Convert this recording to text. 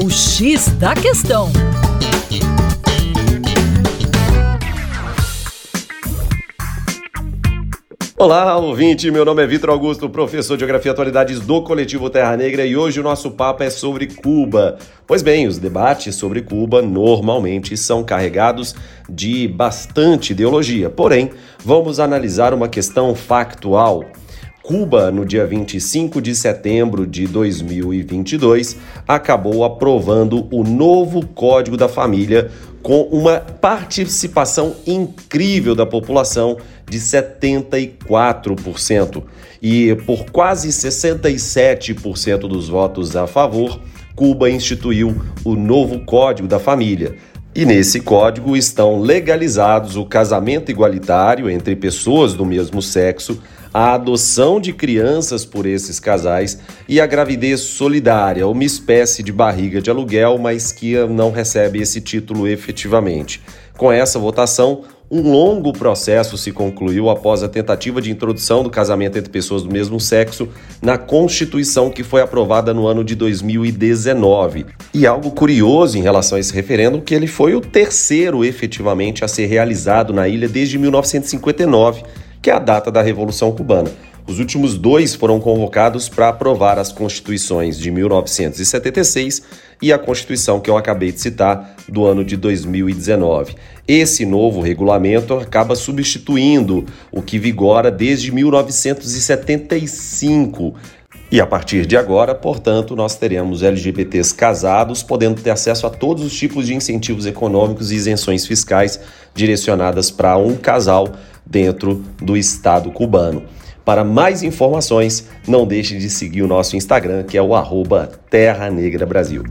O X da Questão. Olá, ouvinte. Meu nome é Vitor Augusto, professor de Geografia e Atualidades do Coletivo Terra Negra e hoje o nosso papo é sobre Cuba. Pois bem, os debates sobre Cuba normalmente são carregados de bastante ideologia. Porém, vamos analisar uma questão factual. Cuba, no dia 25 de setembro de 2022, acabou aprovando o novo Código da Família com uma participação incrível da população de 74%. E por quase 67% dos votos a favor, Cuba instituiu o novo Código da Família. E nesse código estão legalizados o casamento igualitário entre pessoas do mesmo sexo, a adoção de crianças por esses casais e a gravidez solidária, uma espécie de barriga de aluguel, mas que não recebe esse título efetivamente. Com essa votação, um longo processo se concluiu após a tentativa de introdução do casamento entre pessoas do mesmo sexo na Constituição que foi aprovada no ano de 2019. E algo curioso em relação a esse referendo que ele foi o terceiro efetivamente a ser realizado na ilha desde 1959 que é a data da Revolução Cubana. Os últimos dois foram convocados para aprovar as constituições de 1976 e a Constituição que eu acabei de citar, do ano de 2019. Esse novo regulamento acaba substituindo o que vigora desde 1975. E a partir de agora, portanto, nós teremos LGBTs casados podendo ter acesso a todos os tipos de incentivos econômicos e isenções fiscais direcionadas para um casal dentro do Estado cubano. Para mais informações, não deixe de seguir o nosso Instagram, que é o arroba Terra Negra Brasil.